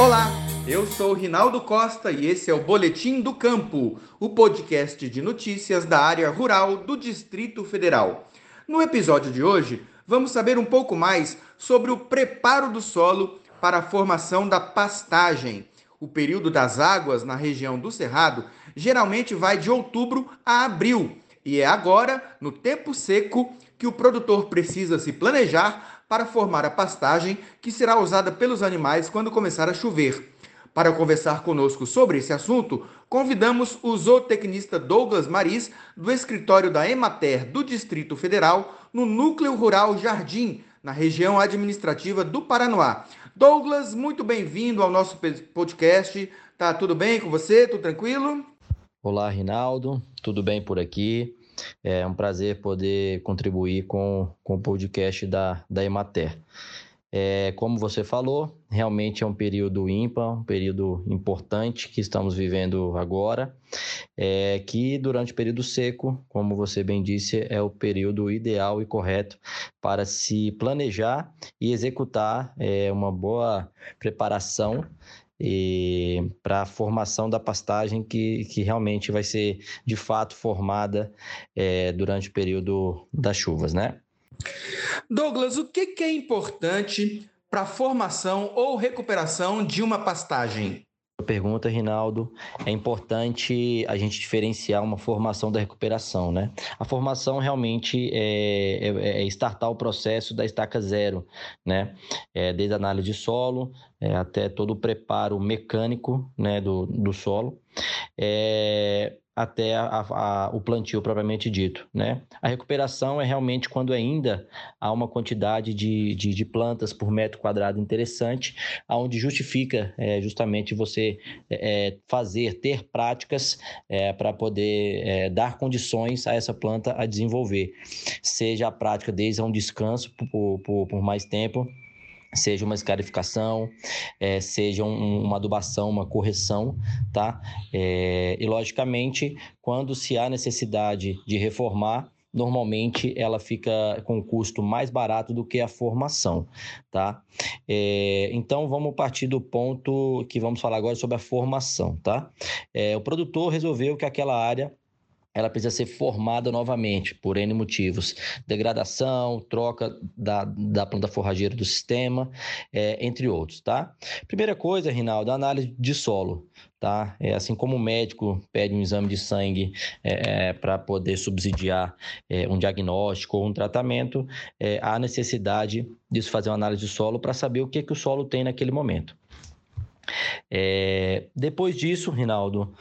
Olá, eu sou Rinaldo Costa e esse é o Boletim do Campo, o podcast de notícias da área rural do Distrito Federal. No episódio de hoje, vamos saber um pouco mais sobre o preparo do solo para a formação da pastagem. O período das águas na região do Cerrado geralmente vai de outubro a abril, e é agora, no tempo seco, que o produtor precisa se planejar para formar a pastagem que será usada pelos animais quando começar a chover. Para conversar conosco sobre esse assunto, convidamos o zootecnista Douglas Maris, do escritório da Emater do Distrito Federal, no Núcleo Rural Jardim, na região administrativa do Paranoá. Douglas, muito bem-vindo ao nosso podcast. Tá tudo bem com você? Tudo tranquilo? Olá, Rinaldo. Tudo bem por aqui? É um prazer poder contribuir com, com o podcast da, da Emater. É, como você falou, realmente é um período ímpar, um período importante que estamos vivendo agora, é, que durante o período seco, como você bem disse, é o período ideal e correto para se planejar e executar é, uma boa preparação para a formação da pastagem que, que realmente vai ser de fato formada é, durante o período das chuvas, né? Douglas, o que, que é importante para a formação ou recuperação de uma pastagem? Pergunta, Rinaldo. É importante a gente diferenciar uma formação da recuperação, né? A formação realmente é, é, é startar o processo da estaca zero, né? É, desde a análise de solo é, até todo o preparo mecânico né, do, do solo. É, até a, a, o plantio propriamente dito. Né? A recuperação é realmente quando ainda há uma quantidade de, de, de plantas por metro quadrado interessante, onde justifica é, justamente você é, é, fazer, ter práticas é, para poder é, dar condições a essa planta a desenvolver. Seja a prática desde um descanso por, por, por mais tempo, seja uma escarificação, é, seja um, uma adubação, uma correção, tá? É, e logicamente, quando se há necessidade de reformar, normalmente ela fica com custo mais barato do que a formação, tá? É, então vamos partir do ponto que vamos falar agora sobre a formação, tá? É, o produtor resolveu que aquela área ela precisa ser formada novamente por N motivos. Degradação, troca da, da planta forrageira do sistema, é, entre outros, tá? Primeira coisa, Rinaldo, análise de solo, tá? É, assim como o médico pede um exame de sangue é, é para poder subsidiar é, um diagnóstico ou um tratamento, é, há necessidade de fazer uma análise de solo para saber o que, que o solo tem naquele momento. É, depois disso, Rinaldo,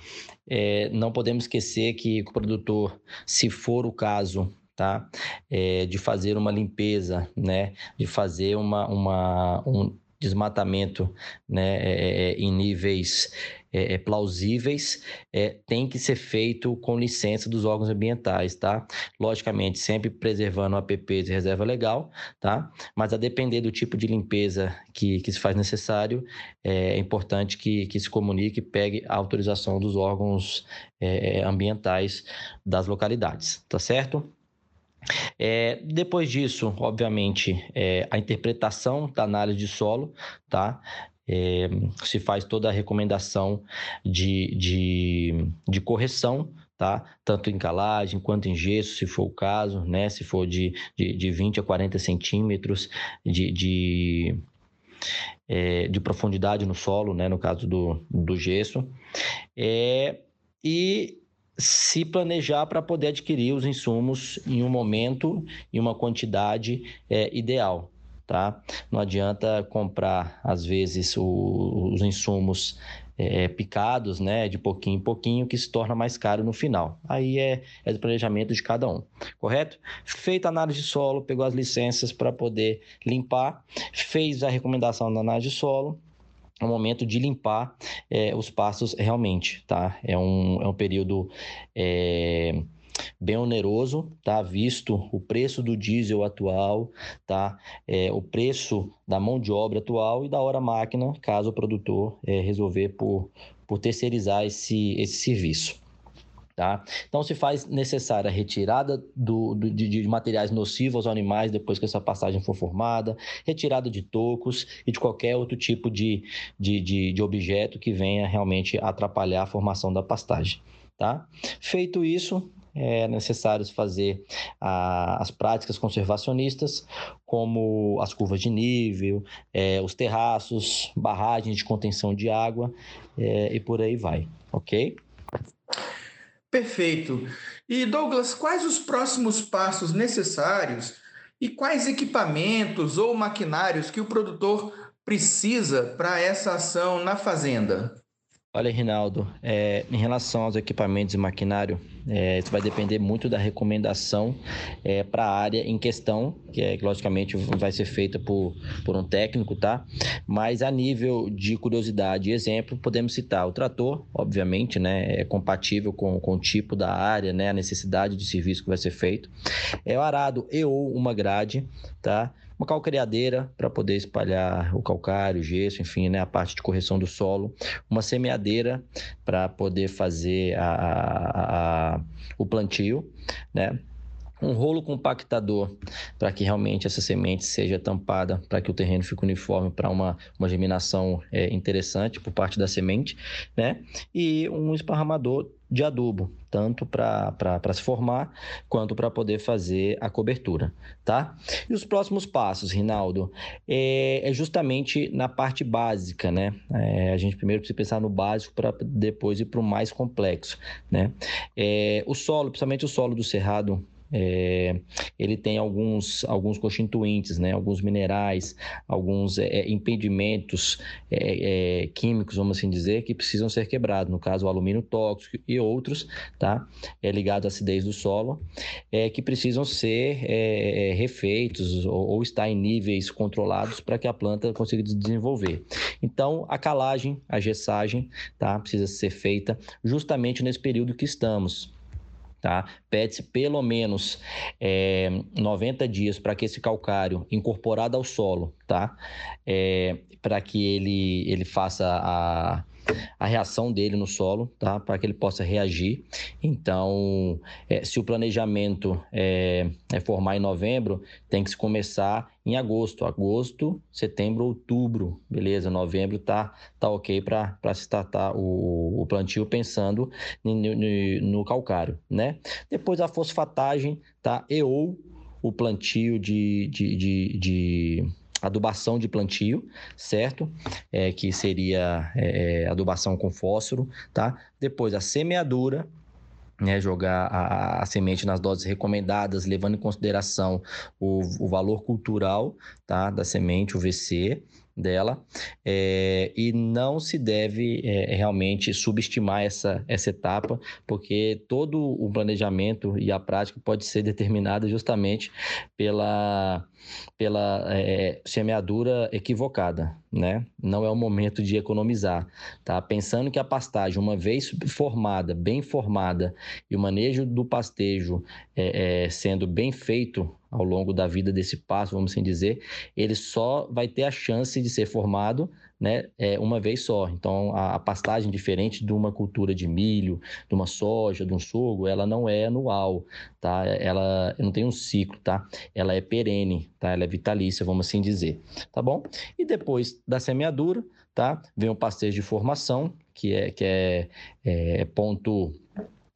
é, não podemos esquecer que o produtor, se for o caso, tá, é, de fazer uma limpeza, né, de fazer uma, uma um desmatamento, né, em níveis é, é, plausíveis, é, tem que ser feito com licença dos órgãos ambientais, tá? Logicamente, sempre preservando o APP de reserva legal, tá? Mas a depender do tipo de limpeza que, que se faz necessário, é, é importante que, que se comunique e pegue a autorização dos órgãos é, ambientais das localidades, tá certo? É, depois disso, obviamente, é, a interpretação da análise de solo, tá? É, se faz toda a recomendação de, de, de correção tá? Tanto em calagem quanto em gesso, se for o caso, né? Se for de, de, de 20 a 40 centímetros de, de, é, de profundidade no solo, né? No caso do, do gesso. É, e se planejar para poder adquirir os insumos em um momento e uma quantidade é, ideal, tá? Não adianta comprar, às vezes, o, os insumos é, picados, né, de pouquinho em pouquinho, que se torna mais caro no final. Aí é, é planejamento de cada um, correto? Feita a análise de solo, pegou as licenças para poder limpar, fez a recomendação da análise de solo, é o momento de limpar é, os pastos realmente, tá? É um, é um período é, bem oneroso, tá? Visto o preço do diesel atual, tá? É, o preço da mão de obra atual e da hora máquina, caso o produtor é, resolver por, por terceirizar esse, esse serviço. Tá? Então, se faz necessária a retirada do, do de, de, materiais nocivos aos animais depois que essa pastagem for formada, retirada de tocos e de qualquer outro tipo de, de, de, de objeto que venha realmente atrapalhar a formação da pastagem. Tá? Feito isso, é necessário fazer a, as práticas conservacionistas, como as curvas de nível, é, os terraços, barragens de contenção de água é, e por aí vai, ok? Perfeito. E Douglas, quais os próximos passos necessários e quais equipamentos ou maquinários que o produtor precisa para essa ação na fazenda? Olha, Rinaldo, é, em relação aos equipamentos e maquinário, é, isso vai depender muito da recomendação é, para a área em questão, que é, logicamente vai ser feita por, por um técnico, tá? Mas a nível de curiosidade e exemplo, podemos citar o trator, obviamente, né? É compatível com, com o tipo da área, né? A necessidade de serviço que vai ser feito. É o arado e ou uma grade, tá? Uma calcareadeira para poder espalhar o calcário, o gesso, enfim, né, a parte de correção do solo, uma semeadeira para poder fazer a, a, a, o plantio, né? um rolo compactador para que realmente essa semente seja tampada, para que o terreno fique uniforme para uma, uma germinação é, interessante por parte da semente, né? E um esparramador de adubo, tanto para se formar quanto para poder fazer a cobertura, tá? E os próximos passos, Rinaldo, é, é justamente na parte básica, né? É, a gente primeiro precisa pensar no básico para depois ir para o mais complexo, né? É, o solo, principalmente o solo do cerrado, é, ele tem alguns, alguns constituintes, né, alguns minerais, alguns é, impedimentos é, químicos, vamos assim dizer, que precisam ser quebrados. No caso, o alumínio tóxico e outros, tá? É ligado à acidez do solo, é, que precisam ser refeitos ou, ou estar em níveis controlados para que a planta consiga desenvolver. Então, a calagem, a gessagem, tá? Precisa ser feita justamente nesse período que estamos tá? Pede-se pelo menos é, 90 dias para que esse calcário incorporado ao solo, tá? É, para que ele, ele faça a reação dele no solo, tá? Para que ele possa reagir. Então, é, se o planejamento é, é, formar em novembro, tem que se começar em agosto. Agosto, setembro, outubro, beleza? Novembro tá, tá ok para se startar o, o plantio pensando no, no, no calcário, né? Depois a fosfatagem, tá? E ou o plantio de, de, de, de adubação de plantio, certo? É, que seria é, é, adubação com fósforo, tá? Depois a semeadura, né, jogar a, a, semente nas doses recomendadas, levando em consideração o, o valor cultural tá, da semente, o VC, dela é, e não se deve é, realmente subestimar essa, essa etapa, porque todo o planejamento e a prática pode ser determinada justamente pela, pela é, semeadura equivocada, né? Não é o momento de economizar, tá? Pensando que a pastagem, uma vez formada, bem formada, e o manejo do pastejo sendo bem feito ao longo da vida desse passo, vamos assim dizer, ele só vai ter a chance de ser formado né, é, uma vez só. Então, a, a, pastagem, diferente de uma cultura de milho, de uma soja, de um sorgo, ela não é anual, tá? Ela não tem um ciclo, tá? Ela é perene, tá? Ela é vitalícia, vamos assim dizer, tá bom? E depois da semeadura, tá? Vem o pastejo de formação, que é, que é, é ponto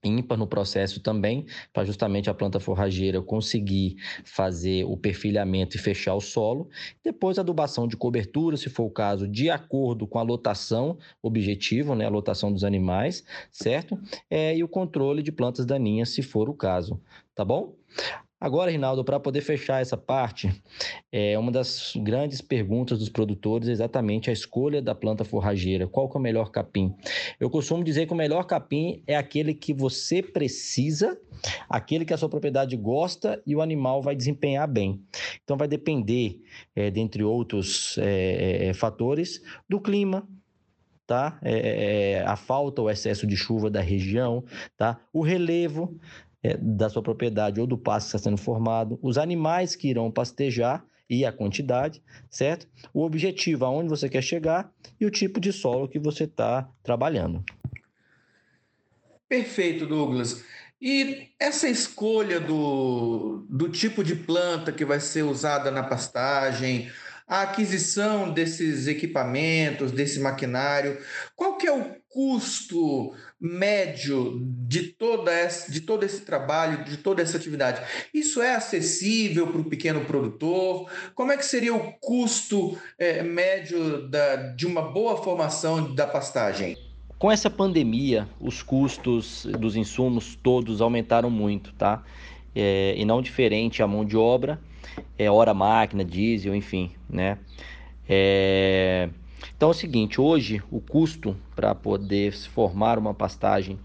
ímpar no processo também, para justamente a planta forrageira conseguir fazer o perfilhamento e fechar o solo. Depois, adubação de cobertura, se for o caso, de acordo com a lotação objetivo, né, a lotação dos animais, certo? É, e o controle de plantas daninhas, se for o caso, tá bom? Agora, Rinaldo, para poder fechar essa parte, é uma das grandes perguntas dos produtores é exatamente a escolha da planta forrageira. Qual que é o melhor capim? Eu costumo dizer que o melhor capim é aquele que você precisa, aquele que a sua propriedade gosta e o animal vai desempenhar bem. Então, vai depender, é, dentre outros é, é fatores, do clima, tá? É, é, a falta ou excesso de chuva da região, tá? O relevo, é, da sua propriedade ou do pasto que está sendo formado, os animais que irão pastejar e a quantidade, certo? O objetivo, aonde você quer chegar e o tipo de solo que você está trabalhando. Perfeito, Douglas. E essa escolha do, do tipo de planta que vai ser usada na pastagem, a aquisição desses equipamentos, desse maquinário, qual que é o custo médio de, toda essa, de todo esse trabalho, de toda essa atividade? Isso é acessível para o pequeno produtor? Como é que seria o custo é, médio da, de uma boa formação da pastagem? Com essa pandemia, os custos dos insumos todos aumentaram muito, tá? É, e não diferente a mão de obra, é, hora máquina, diesel, enfim, né? É... Então é o seguinte, hoje o custo para poder formar uma pastagem,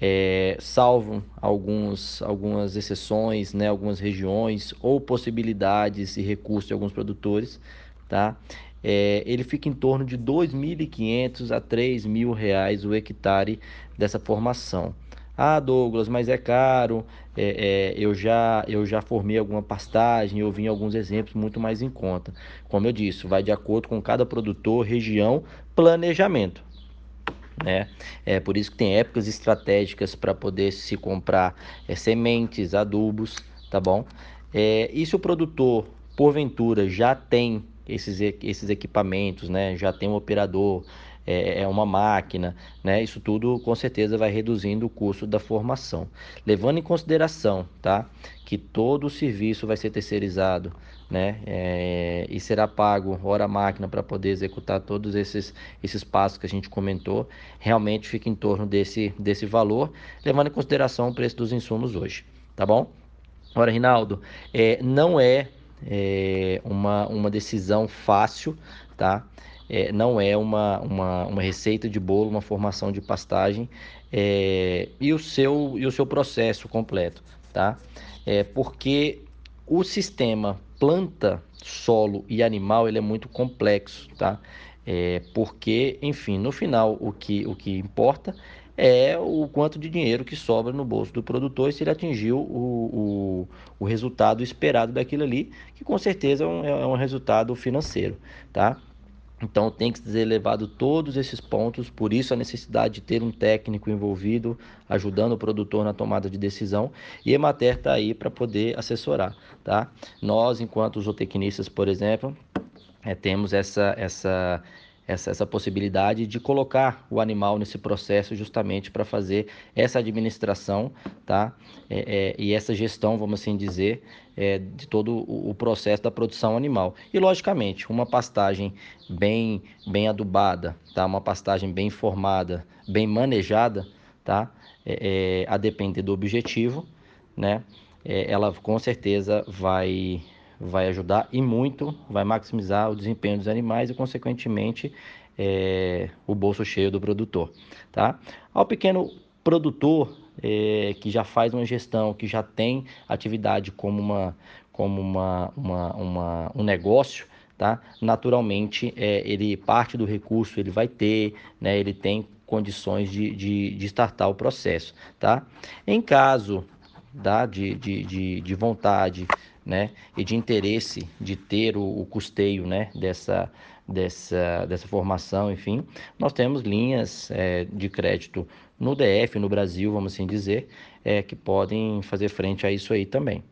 é, salvo alguns, algumas exceções, né, algumas regiões ou possibilidades e recursos de alguns produtores, tá? É, ele fica em torno de R$ 2.500 a R$ 3.000 o hectare dessa formação. Ah, Douglas, mas é caro. É, é, eu, já, eu já formei alguma pastagem, eu vi alguns exemplos muito mais em conta. Como eu disse, vai de acordo com cada produtor, região, planejamento. Né? É por isso que tem épocas estratégicas para poder se comprar é, sementes, adubos, tá bom? É, e se o produtor, porventura, já tem esses, esses equipamentos, né? já tem um operador, é, é uma máquina, né? Isso tudo com certeza vai reduzindo o custo da formação. Levando em consideração, tá? Que todo o serviço vai ser terceirizado, né? É, e será pago hora máquina para poder executar todos esses, esses passos que a gente comentou. Realmente fica em torno desse, desse valor, levando em consideração o preço dos insumos hoje, tá bom? Ora, Rinaldo, é, não é, é uma, uma decisão fácil, tá? É, não é uma, uma, uma receita de bolo, uma formação de pastagem é, e, o seu, e o seu processo completo, tá? É, porque o sistema planta, solo e animal ele é muito complexo, tá? É, porque, enfim, no final o que, o que importa é o quanto de dinheiro que sobra no bolso do produtor e se ele atingiu o, o, o resultado esperado daquilo ali, que com certeza é um, é um resultado financeiro, tá? Então tem que ser levado todos esses pontos, por isso a necessidade de ter um técnico envolvido, ajudando o produtor na tomada de decisão, e a Emater está aí para poder assessorar, tá? Nós, enquanto zootecnistas, por exemplo, é, temos essa, essa essa, essa possibilidade de colocar o animal nesse processo justamente para fazer essa administração tá? É, é, e essa gestão, vamos assim dizer, é, de todo o, processo da produção animal. E, logicamente, uma pastagem bem, bem adubada, tá? uma pastagem bem formada, bem manejada, tá? É, é, a depender do objetivo, né? É, ela com certeza vai vai ajudar e muito vai maximizar o desempenho dos animais e, consequentemente, é, o bolso cheio do produtor. Tá? Ao pequeno produtor é, que já faz uma gestão, que já tem atividade como, uma, como uma, uma, uma um negócio, tá? naturalmente é, ele parte do recurso ele vai ter, né? ele tem condições de, de, de startar o processo. Tá? Em caso tá? de, de, de, de vontade né, e de interesse de ter o, o custeio né, dessa, dessa, dessa formação, enfim, nós temos linhas é, de crédito no DF, no Brasil, vamos assim dizer, é, que podem fazer frente a isso aí também.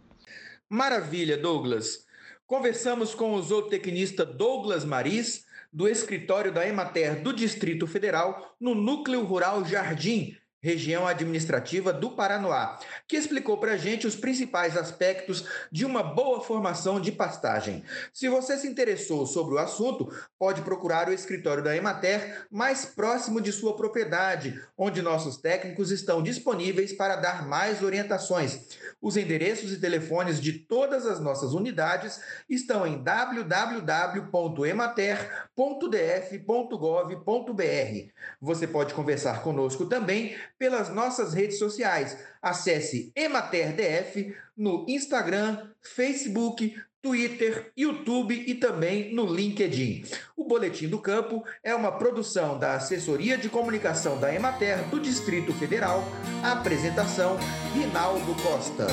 Maravilha, Douglas. Conversamos com o zootecnista Douglas Maris, do escritório da Emater do Distrito Federal, no Núcleo Rural Jardim, região administrativa do Paranoá, que explicou para a gente os principais aspectos de uma boa formação de pastagem. Se você se interessou sobre o assunto, pode procurar o escritório da Emater mais próximo de sua propriedade, onde nossos técnicos estão disponíveis para dar mais orientações. Os endereços e telefones de todas as nossas unidades estão em www.emater.df.gov.br. Você pode conversar conosco também pelas nossas redes sociais. Acesse EmaterDF no Instagram, Facebook, Twitter, YouTube e também no LinkedIn. O Boletim do Campo é uma produção da Assessoria de Comunicação da Emater do Distrito Federal. A apresentação: Rinaldo Costa.